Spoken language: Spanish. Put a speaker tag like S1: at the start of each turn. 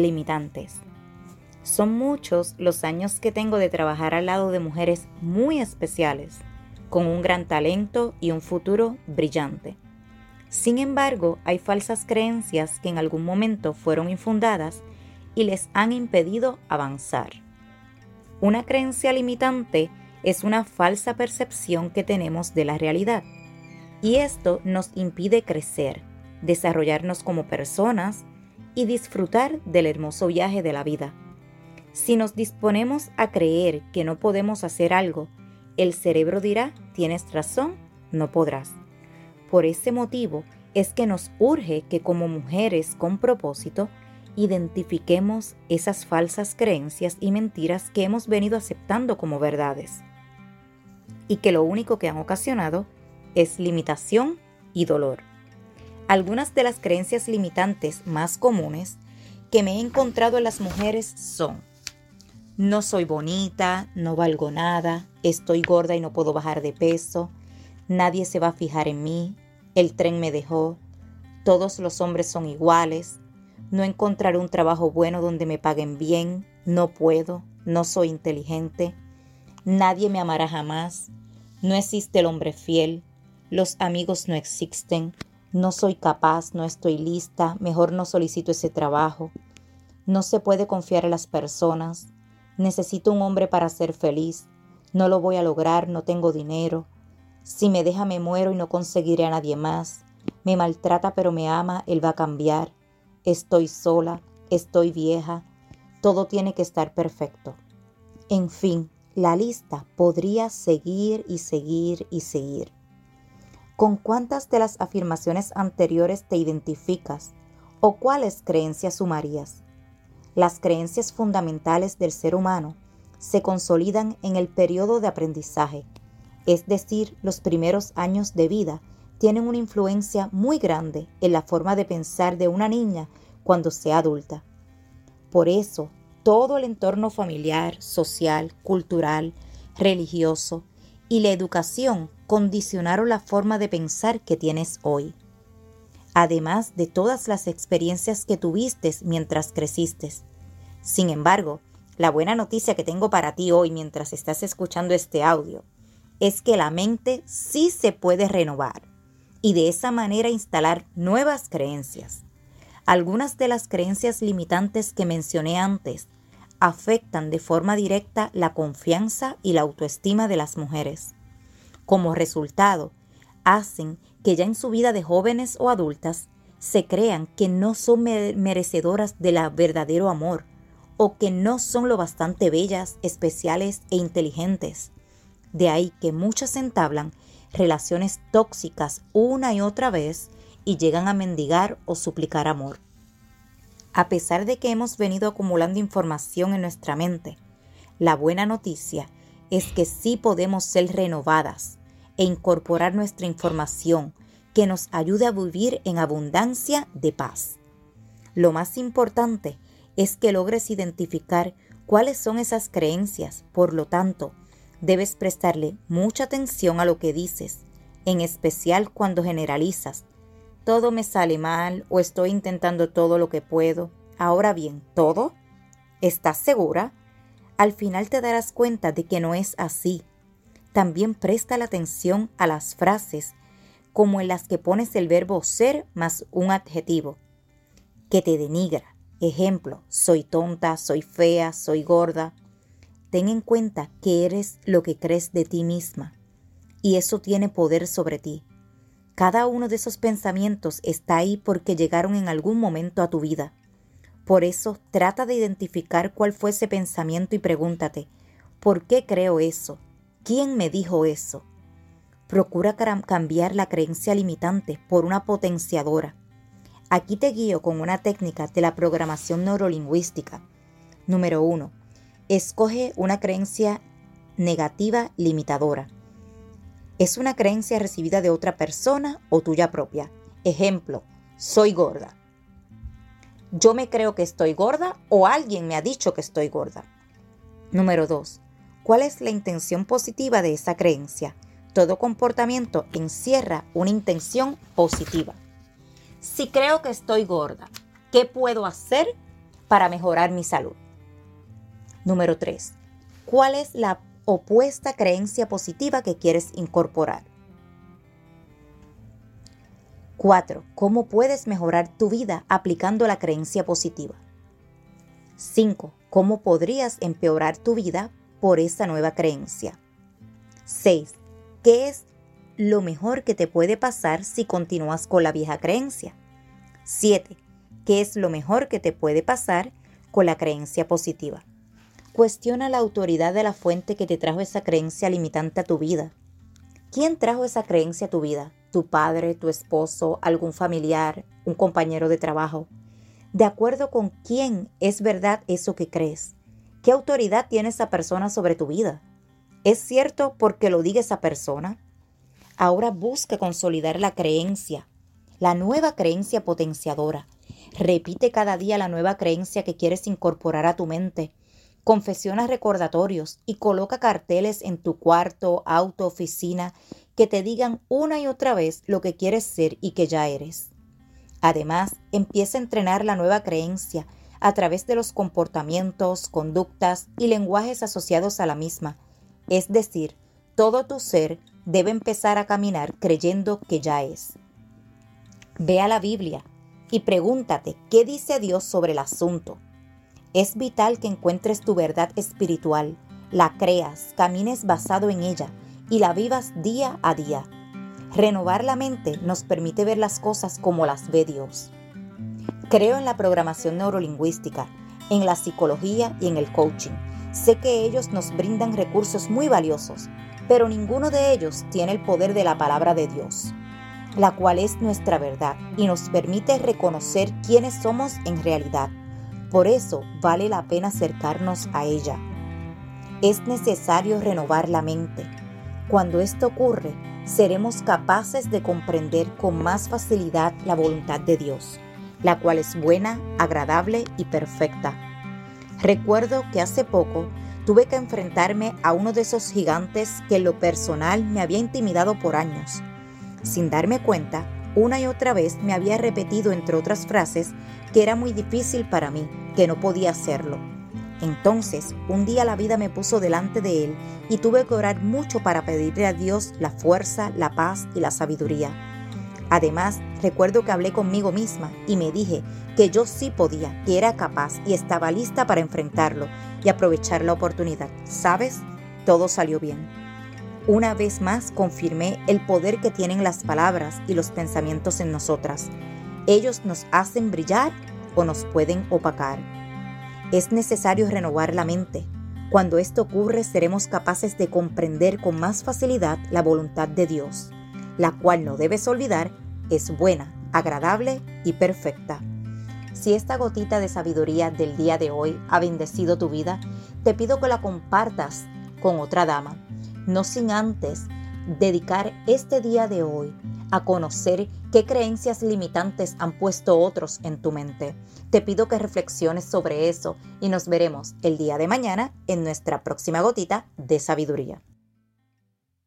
S1: limitantes. Son muchos los años que tengo de trabajar al lado de mujeres muy especiales, con un gran talento y un futuro brillante. Sin embargo, hay falsas creencias que en algún momento fueron infundadas y les han impedido avanzar. Una creencia limitante es una falsa percepción que tenemos de la realidad y esto nos impide crecer, desarrollarnos como personas y disfrutar del hermoso viaje de la vida. Si nos disponemos a creer que no podemos hacer algo, el cerebro dirá, tienes razón, no podrás. Por ese motivo es que nos urge que como mujeres con propósito, identifiquemos esas falsas creencias y mentiras que hemos venido aceptando como verdades y que lo único que han ocasionado es limitación y dolor. Algunas de las creencias limitantes más comunes que me he encontrado en las mujeres son, no soy bonita, no valgo nada, estoy gorda y no puedo bajar de peso, nadie se va a fijar en mí, el tren me dejó, todos los hombres son iguales, no encontraré un trabajo bueno donde me paguen bien, no puedo, no soy inteligente, nadie me amará jamás, no existe el hombre fiel, los amigos no existen, no soy capaz, no estoy lista, mejor no solicito ese trabajo. No se puede confiar en las personas. Necesito un hombre para ser feliz. No lo voy a lograr, no tengo dinero. Si me deja me muero y no conseguiré a nadie más. Me maltrata pero me ama, él va a cambiar. Estoy sola, estoy vieja. Todo tiene que estar perfecto. En fin, la lista podría seguir y seguir y seguir. ¿Con cuántas de las afirmaciones anteriores te identificas o cuáles creencias sumarías? Las creencias fundamentales del ser humano se consolidan en el periodo de aprendizaje, es decir, los primeros años de vida tienen una influencia muy grande en la forma de pensar de una niña cuando sea adulta. Por eso, todo el entorno familiar, social, cultural, religioso y la educación condicionaron la forma de pensar que tienes hoy. Además de todas las experiencias que tuviste mientras creciste. Sin embargo, la buena noticia que tengo para ti hoy mientras estás escuchando este audio es que la mente sí se puede renovar y de esa manera instalar nuevas creencias. Algunas de las creencias limitantes que mencioné antes afectan de forma directa la confianza y la autoestima de las mujeres. Como resultado, hacen que ya en su vida de jóvenes o adultas se crean que no son merecedoras del verdadero amor o que no son lo bastante bellas, especiales e inteligentes. De ahí que muchas entablan relaciones tóxicas una y otra vez y llegan a mendigar o suplicar amor. A pesar de que hemos venido acumulando información en nuestra mente, la buena noticia es que sí podemos ser renovadas e incorporar nuestra información que nos ayude a vivir en abundancia de paz. Lo más importante es que logres identificar cuáles son esas creencias, por lo tanto, debes prestarle mucha atención a lo que dices, en especial cuando generalizas. Todo me sale mal o estoy intentando todo lo que puedo. Ahora bien, ¿todo? ¿Estás segura? al final te darás cuenta de que no es así. También presta la atención a las frases como en las que pones el verbo ser más un adjetivo que te denigra. Ejemplo, soy tonta, soy fea, soy gorda. Ten en cuenta que eres lo que crees de ti misma y eso tiene poder sobre ti. Cada uno de esos pensamientos está ahí porque llegaron en algún momento a tu vida. Por eso trata de identificar cuál fue ese pensamiento y pregúntate, ¿por qué creo eso? ¿Quién me dijo eso? Procura cambiar la creencia limitante por una potenciadora. Aquí te guío con una técnica de la programación neurolingüística. Número 1. Escoge una creencia negativa limitadora. Es una creencia recibida de otra persona o tuya propia. Ejemplo, soy gorda. Yo me creo que estoy gorda o alguien me ha dicho que estoy gorda. Número 2. ¿Cuál es la intención positiva de esa creencia? Todo comportamiento encierra una intención positiva. Si creo que estoy gorda, ¿qué puedo hacer para mejorar mi salud? Número 3. ¿Cuál es la opuesta creencia positiva que quieres incorporar? 4. ¿Cómo puedes mejorar tu vida aplicando la creencia positiva? 5. ¿Cómo podrías empeorar tu vida por esa nueva creencia? 6. ¿Qué es lo mejor que te puede pasar si continúas con la vieja creencia? 7. ¿Qué es lo mejor que te puede pasar con la creencia positiva? Cuestiona la autoridad de la fuente que te trajo esa creencia limitante a tu vida. ¿Quién trajo esa creencia a tu vida? ¿Tu padre, tu esposo, algún familiar, un compañero de trabajo? ¿De acuerdo con quién es verdad eso que crees? ¿Qué autoridad tiene esa persona sobre tu vida? ¿Es cierto porque lo diga esa persona? Ahora busca consolidar la creencia, la nueva creencia potenciadora. Repite cada día la nueva creencia que quieres incorporar a tu mente confesiona recordatorios y coloca carteles en tu cuarto, auto, oficina que te digan una y otra vez lo que quieres ser y que ya eres. Además, empieza a entrenar la nueva creencia a través de los comportamientos, conductas y lenguajes asociados a la misma. Es decir, todo tu ser debe empezar a caminar creyendo que ya es. Ve a la Biblia y pregúntate qué dice Dios sobre el asunto. Es vital que encuentres tu verdad espiritual, la creas, camines basado en ella y la vivas día a día. Renovar la mente nos permite ver las cosas como las ve Dios. Creo en la programación neurolingüística, en la psicología y en el coaching. Sé que ellos nos brindan recursos muy valiosos, pero ninguno de ellos tiene el poder de la palabra de Dios, la cual es nuestra verdad y nos permite reconocer quiénes somos en realidad por eso vale la pena acercarnos a ella. Es necesario renovar la mente. Cuando esto ocurre, seremos capaces de comprender con más facilidad la voluntad de Dios, la cual es buena, agradable y perfecta. Recuerdo que hace poco tuve que enfrentarme a uno de esos gigantes que en lo personal me había intimidado por años. Sin darme cuenta, una y otra vez me había repetido, entre otras frases, que era muy difícil para mí, que no podía hacerlo. Entonces, un día la vida me puso delante de él y tuve que orar mucho para pedirle a Dios la fuerza, la paz y la sabiduría. Además, recuerdo que hablé conmigo misma y me dije que yo sí podía, que era capaz y estaba lista para enfrentarlo y aprovechar la oportunidad. ¿Sabes? Todo salió bien. Una vez más confirmé el poder que tienen las palabras y los pensamientos en nosotras. Ellos nos hacen brillar o nos pueden opacar. Es necesario renovar la mente. Cuando esto ocurre seremos capaces de comprender con más facilidad la voluntad de Dios, la cual no debes olvidar es buena, agradable y perfecta. Si esta gotita de sabiduría del día de hoy ha bendecido tu vida, te pido que la compartas con otra dama, no sin antes dedicar este día de hoy a conocer qué creencias limitantes han puesto otros en tu mente. Te pido que reflexiones sobre eso y nos veremos el día de mañana en nuestra próxima gotita de sabiduría.